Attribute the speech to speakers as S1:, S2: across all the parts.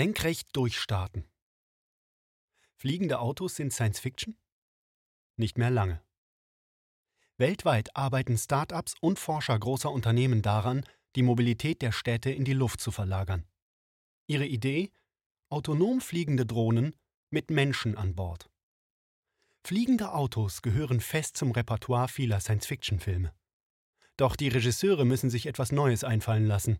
S1: Senkrecht durchstarten. Fliegende Autos sind Science Fiction? Nicht mehr lange. Weltweit arbeiten Start-ups und Forscher großer Unternehmen daran, die Mobilität der Städte in die Luft zu verlagern. Ihre Idee? Autonom fliegende Drohnen mit Menschen an Bord. Fliegende Autos gehören fest zum Repertoire vieler Science-Fiction-Filme. Doch die Regisseure müssen sich etwas Neues einfallen lassen.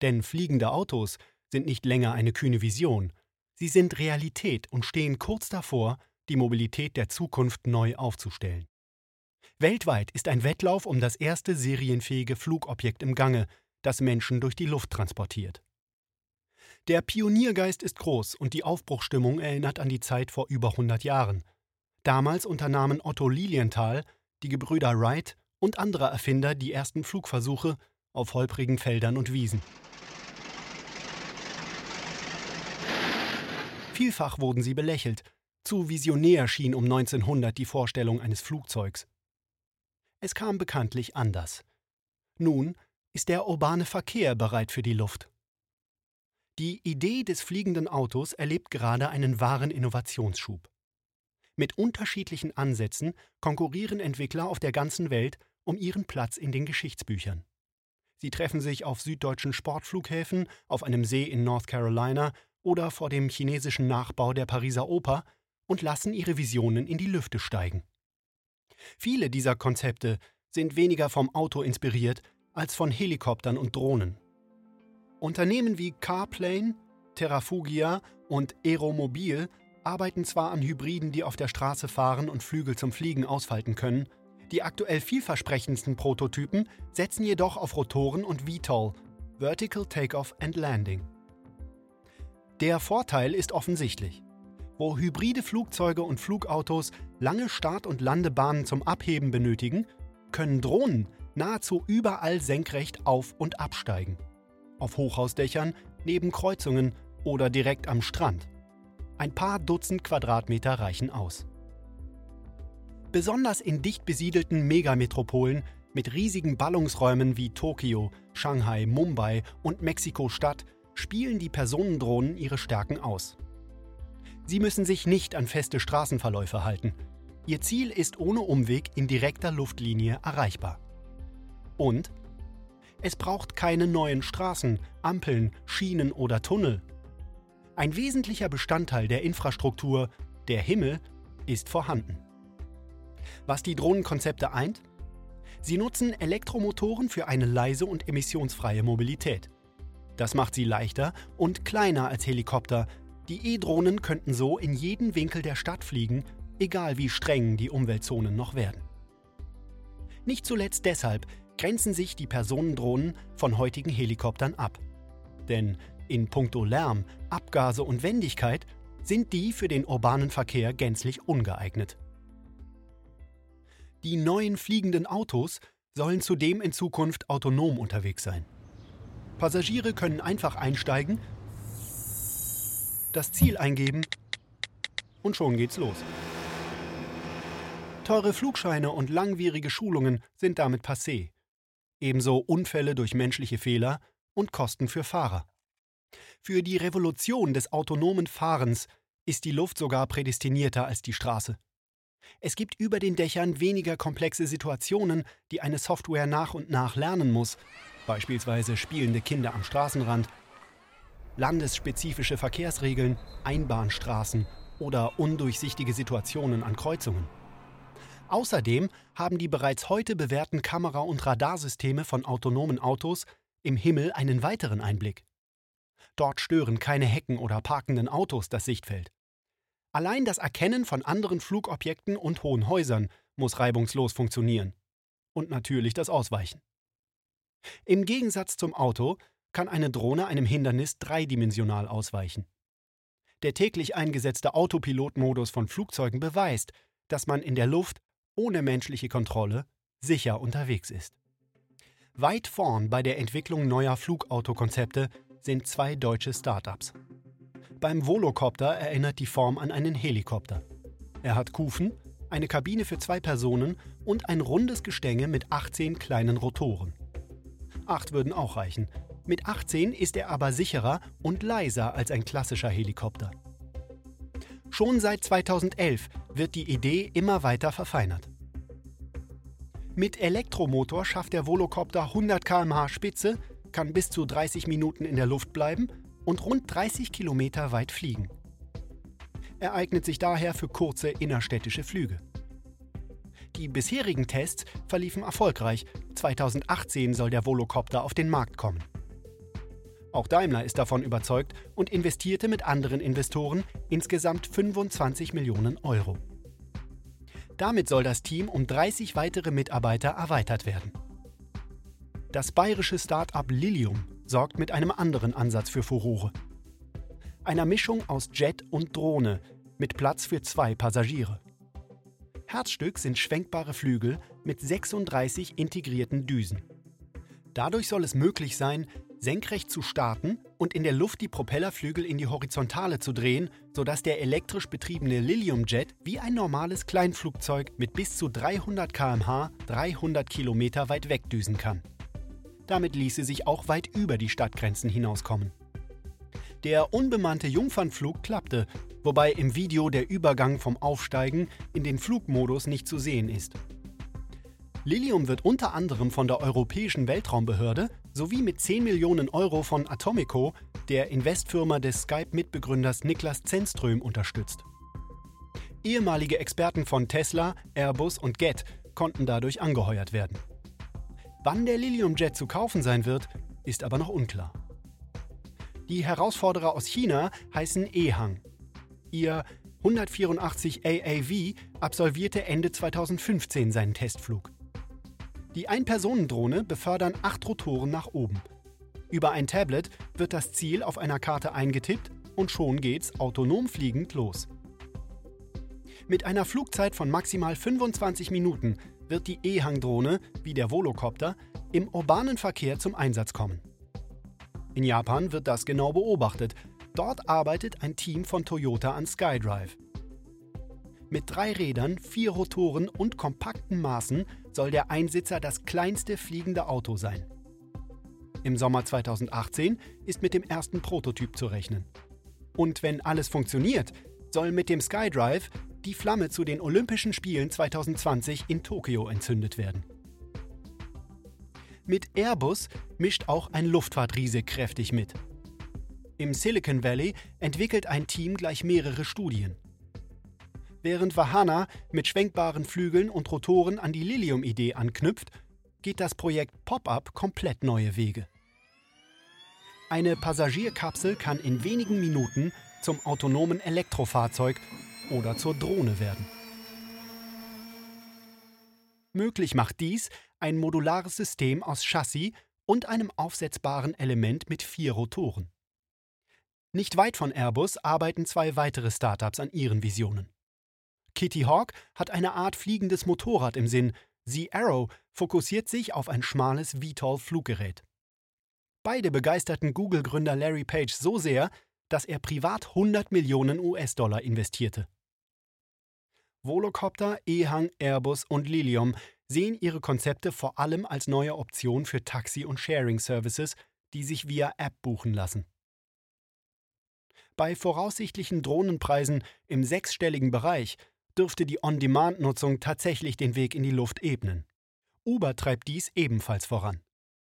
S1: Denn fliegende Autos sind nicht länger eine kühne Vision, sie sind Realität und stehen kurz davor, die Mobilität der Zukunft neu aufzustellen. Weltweit ist ein Wettlauf um das erste serienfähige Flugobjekt im Gange, das Menschen durch die Luft transportiert. Der Pioniergeist ist groß und die Aufbruchstimmung erinnert an die Zeit vor über 100 Jahren. Damals unternahmen Otto Lilienthal, die Gebrüder Wright und andere Erfinder die ersten Flugversuche auf holprigen Feldern und Wiesen. Vielfach wurden sie belächelt. Zu visionär schien um 1900 die Vorstellung eines Flugzeugs. Es kam bekanntlich anders. Nun ist der urbane Verkehr bereit für die Luft. Die Idee des fliegenden Autos erlebt gerade einen wahren Innovationsschub. Mit unterschiedlichen Ansätzen konkurrieren Entwickler auf der ganzen Welt um ihren Platz in den Geschichtsbüchern. Sie treffen sich auf süddeutschen Sportflughäfen, auf einem See in North Carolina oder vor dem chinesischen Nachbau der Pariser Oper und lassen ihre Visionen in die Lüfte steigen. Viele dieser Konzepte sind weniger vom Auto inspiriert als von Helikoptern und Drohnen. Unternehmen wie Carplane, Terrafugia und Aeromobil arbeiten zwar an Hybriden, die auf der Straße fahren und Flügel zum Fliegen ausfalten können, die aktuell vielversprechendsten Prototypen setzen jedoch auf Rotoren und VTOL, Vertical Takeoff and Landing. Der Vorteil ist offensichtlich. Wo hybride Flugzeuge und Flugautos lange Start- und Landebahnen zum Abheben benötigen, können Drohnen nahezu überall senkrecht auf- und absteigen. Auf Hochhausdächern, neben Kreuzungen oder direkt am Strand. Ein paar Dutzend Quadratmeter reichen aus. Besonders in dicht besiedelten Megametropolen mit riesigen Ballungsräumen wie Tokio, Shanghai, Mumbai und Mexiko-Stadt spielen die Personendrohnen ihre Stärken aus. Sie müssen sich nicht an feste Straßenverläufe halten. Ihr Ziel ist ohne Umweg in direkter Luftlinie erreichbar. Und es braucht keine neuen Straßen, Ampeln, Schienen oder Tunnel. Ein wesentlicher Bestandteil der Infrastruktur, der Himmel, ist vorhanden. Was die Drohnenkonzepte eint? Sie nutzen Elektromotoren für eine leise und emissionsfreie Mobilität. Das macht sie leichter und kleiner als Helikopter. Die E-Drohnen könnten so in jeden Winkel der Stadt fliegen, egal wie streng die Umweltzonen noch werden. Nicht zuletzt deshalb grenzen sich die Personendrohnen von heutigen Helikoptern ab. Denn in puncto Lärm, Abgase und Wendigkeit sind die für den urbanen Verkehr gänzlich ungeeignet. Die neuen fliegenden Autos sollen zudem in Zukunft autonom unterwegs sein. Passagiere können einfach einsteigen, das Ziel eingeben und schon geht's los. Teure Flugscheine und langwierige Schulungen sind damit passé. Ebenso Unfälle durch menschliche Fehler und Kosten für Fahrer. Für die Revolution des autonomen Fahrens ist die Luft sogar prädestinierter als die Straße. Es gibt über den Dächern weniger komplexe Situationen, die eine Software nach und nach lernen muss, beispielsweise spielende Kinder am Straßenrand, landesspezifische Verkehrsregeln, Einbahnstraßen oder undurchsichtige Situationen an Kreuzungen. Außerdem haben die bereits heute bewährten Kamera- und Radarsysteme von autonomen Autos im Himmel einen weiteren Einblick. Dort stören keine Hecken oder parkenden Autos das Sichtfeld. Allein das Erkennen von anderen Flugobjekten und hohen Häusern muss reibungslos funktionieren. Und natürlich das Ausweichen. Im Gegensatz zum Auto kann eine Drohne einem Hindernis dreidimensional ausweichen. Der täglich eingesetzte Autopilotmodus von Flugzeugen beweist, dass man in der Luft ohne menschliche Kontrolle sicher unterwegs ist. Weit vorn bei der Entwicklung neuer Flugautokonzepte sind zwei deutsche Startups. Beim Volocopter erinnert die Form an einen Helikopter. Er hat Kufen, eine Kabine für zwei Personen und ein rundes Gestänge mit 18 kleinen Rotoren. Acht würden auch reichen. Mit 18 ist er aber sicherer und leiser als ein klassischer Helikopter. Schon seit 2011 wird die Idee immer weiter verfeinert. Mit Elektromotor schafft der Volocopter 100 km/h Spitze, kann bis zu 30 Minuten in der Luft bleiben und rund 30 Kilometer weit fliegen. Er eignet sich daher für kurze innerstädtische Flüge. Die bisherigen Tests verliefen erfolgreich. 2018 soll der Volocopter auf den Markt kommen. Auch Daimler ist davon überzeugt und investierte mit anderen Investoren insgesamt 25 Millionen Euro. Damit soll das Team um 30 weitere Mitarbeiter erweitert werden. Das bayerische Start-up Lilium sorgt mit einem anderen Ansatz für Furore. Einer Mischung aus Jet und Drohne mit Platz für zwei Passagiere. Herzstück sind schwenkbare Flügel mit 36 integrierten Düsen. Dadurch soll es möglich sein, senkrecht zu starten und in der Luft die Propellerflügel in die Horizontale zu drehen, sodass der elektrisch betriebene Lilium Jet wie ein normales Kleinflugzeug mit bis zu 300 km/h 300 km weit wegdüsen kann. Damit ließe sich auch weit über die Stadtgrenzen hinauskommen. Der unbemannte Jungfernflug klappte, wobei im Video der Übergang vom Aufsteigen in den Flugmodus nicht zu sehen ist. Lilium wird unter anderem von der Europäischen Weltraumbehörde sowie mit 10 Millionen Euro von Atomico, der Investfirma des Skype-Mitbegründers Niklas Zenström, unterstützt. Ehemalige Experten von Tesla, Airbus und Get konnten dadurch angeheuert werden. Wann der Lilium Jet zu kaufen sein wird, ist aber noch unklar. Die Herausforderer aus China heißen Ehang. Ihr 184 AAV absolvierte Ende 2015 seinen Testflug. Die Ein-Personen-Drohne befördern acht Rotoren nach oben. Über ein Tablet wird das Ziel auf einer Karte eingetippt und schon geht's autonom fliegend los. Mit einer Flugzeit von maximal 25 Minuten wird die E-Hang-Drohne, wie der Volocopter, im urbanen Verkehr zum Einsatz kommen. In Japan wird das genau beobachtet. Dort arbeitet ein Team von Toyota an SkyDrive. Mit drei Rädern, vier Rotoren und kompakten Maßen soll der Einsitzer das kleinste fliegende Auto sein. Im Sommer 2018 ist mit dem ersten Prototyp zu rechnen. Und wenn alles funktioniert, soll mit dem SkyDrive die Flamme zu den Olympischen Spielen 2020 in Tokio entzündet werden. Mit Airbus mischt auch ein Luftfahrtriese kräftig mit. Im Silicon Valley entwickelt ein Team gleich mehrere Studien. Während Vahana mit schwenkbaren Flügeln und Rotoren an die Lilium-Idee anknüpft, geht das Projekt Pop-Up komplett neue Wege. Eine Passagierkapsel kann in wenigen Minuten zum autonomen Elektrofahrzeug oder zur Drohne werden. Möglich macht dies ein modulares System aus Chassis und einem aufsetzbaren Element mit vier Rotoren. Nicht weit von Airbus arbeiten zwei weitere Startups an ihren Visionen. Kitty Hawk hat eine Art fliegendes Motorrad im Sinn, The Arrow fokussiert sich auf ein schmales VTOL-Fluggerät. Beide begeisterten Google-Gründer Larry Page so sehr, dass er privat 100 Millionen US-Dollar investierte. Volocopter, Ehang, Airbus und Lilium sehen ihre Konzepte vor allem als neue Option für Taxi- und Sharing-Services, die sich via App buchen lassen. Bei voraussichtlichen Drohnenpreisen im sechsstelligen Bereich dürfte die On-Demand-Nutzung tatsächlich den Weg in die Luft ebnen. Uber treibt dies ebenfalls voran.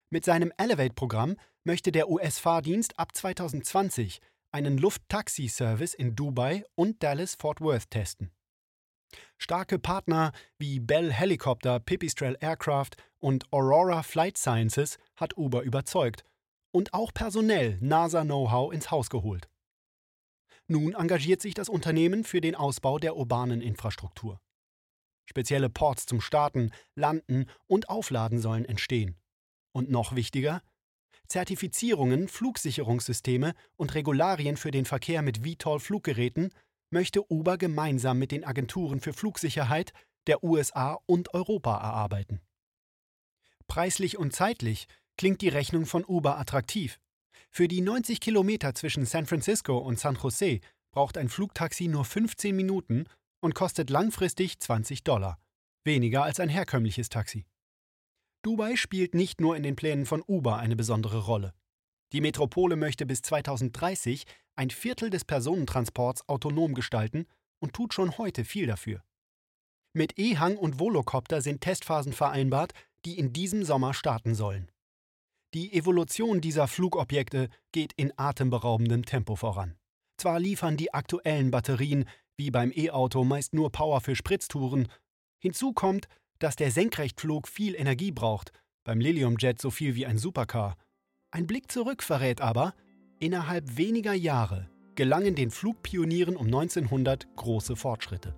S1: Mit seinem Elevate-Programm möchte der US-Fahrdienst ab 2020 einen Luft-Taxi-Service in Dubai und Dallas-Fort Worth testen. Starke Partner wie Bell Helicopter, Pipistrel Aircraft und Aurora Flight Sciences hat Uber überzeugt und auch personell NASA-Know-how ins Haus geholt. Nun engagiert sich das Unternehmen für den Ausbau der urbanen Infrastruktur. Spezielle Ports zum Starten, Landen und Aufladen sollen entstehen. Und noch wichtiger, Zertifizierungen, Flugsicherungssysteme und Regularien für den Verkehr mit VTOL-Fluggeräten möchte Uber gemeinsam mit den Agenturen für Flugsicherheit der USA und Europa erarbeiten. Preislich und zeitlich klingt die Rechnung von Uber attraktiv. Für die 90 Kilometer zwischen San Francisco und San Jose braucht ein Flugtaxi nur 15 Minuten und kostet langfristig 20 Dollar, weniger als ein herkömmliches Taxi. Dubai spielt nicht nur in den Plänen von Uber eine besondere Rolle. Die Metropole möchte bis 2030 ein Viertel des Personentransports autonom gestalten und tut schon heute viel dafür. Mit E-Hang und Volocopter sind Testphasen vereinbart, die in diesem Sommer starten sollen. Die Evolution dieser Flugobjekte geht in atemberaubendem Tempo voran. Zwar liefern die aktuellen Batterien wie beim E-Auto meist nur Power für Spritztouren, hinzu kommt, dass der Senkrechtflug viel Energie braucht, beim Lilium-Jet so viel wie ein Supercar. Ein Blick zurück verrät aber, innerhalb weniger Jahre gelangen den Flugpionieren um 1900 große Fortschritte.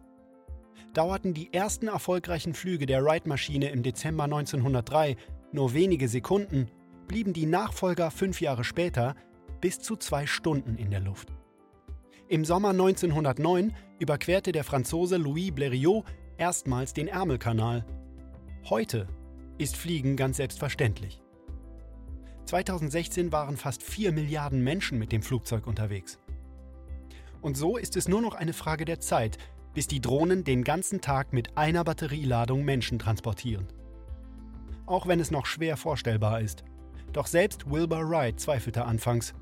S1: Dauerten die ersten erfolgreichen Flüge der Wright-Maschine im Dezember 1903 nur wenige Sekunden, blieben die Nachfolger fünf Jahre später bis zu zwei Stunden in der Luft. Im Sommer 1909 überquerte der Franzose Louis Blériot erstmals den Ärmelkanal. Heute ist Fliegen ganz selbstverständlich. 2016 waren fast 4 Milliarden Menschen mit dem Flugzeug unterwegs. Und so ist es nur noch eine Frage der Zeit, bis die Drohnen den ganzen Tag mit einer Batterieladung Menschen transportieren. Auch wenn es noch schwer vorstellbar ist. Doch selbst Wilbur Wright zweifelte anfangs.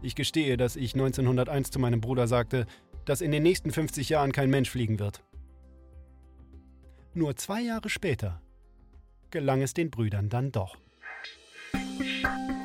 S1: Ich gestehe, dass ich 1901 zu meinem Bruder sagte, dass in den nächsten 50 Jahren kein Mensch fliegen wird. Nur zwei Jahre später gelang es den Brüdern dann doch. thank you